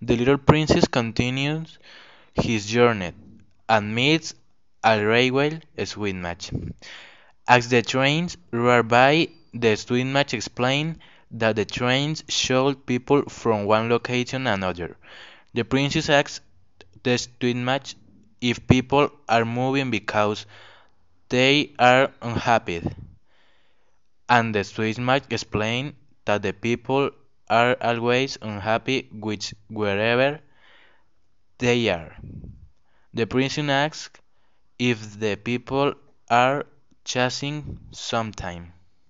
The little princess continues his journey and meets a railway switchman. As the trains roar by, the switchman explains that the trains shuttle people from one location another. The princess asks the switchman if people are moving because they are unhappy, and the switchman explains that the people are always unhappy with wherever they are. The princess asks if the people are chasing sometime.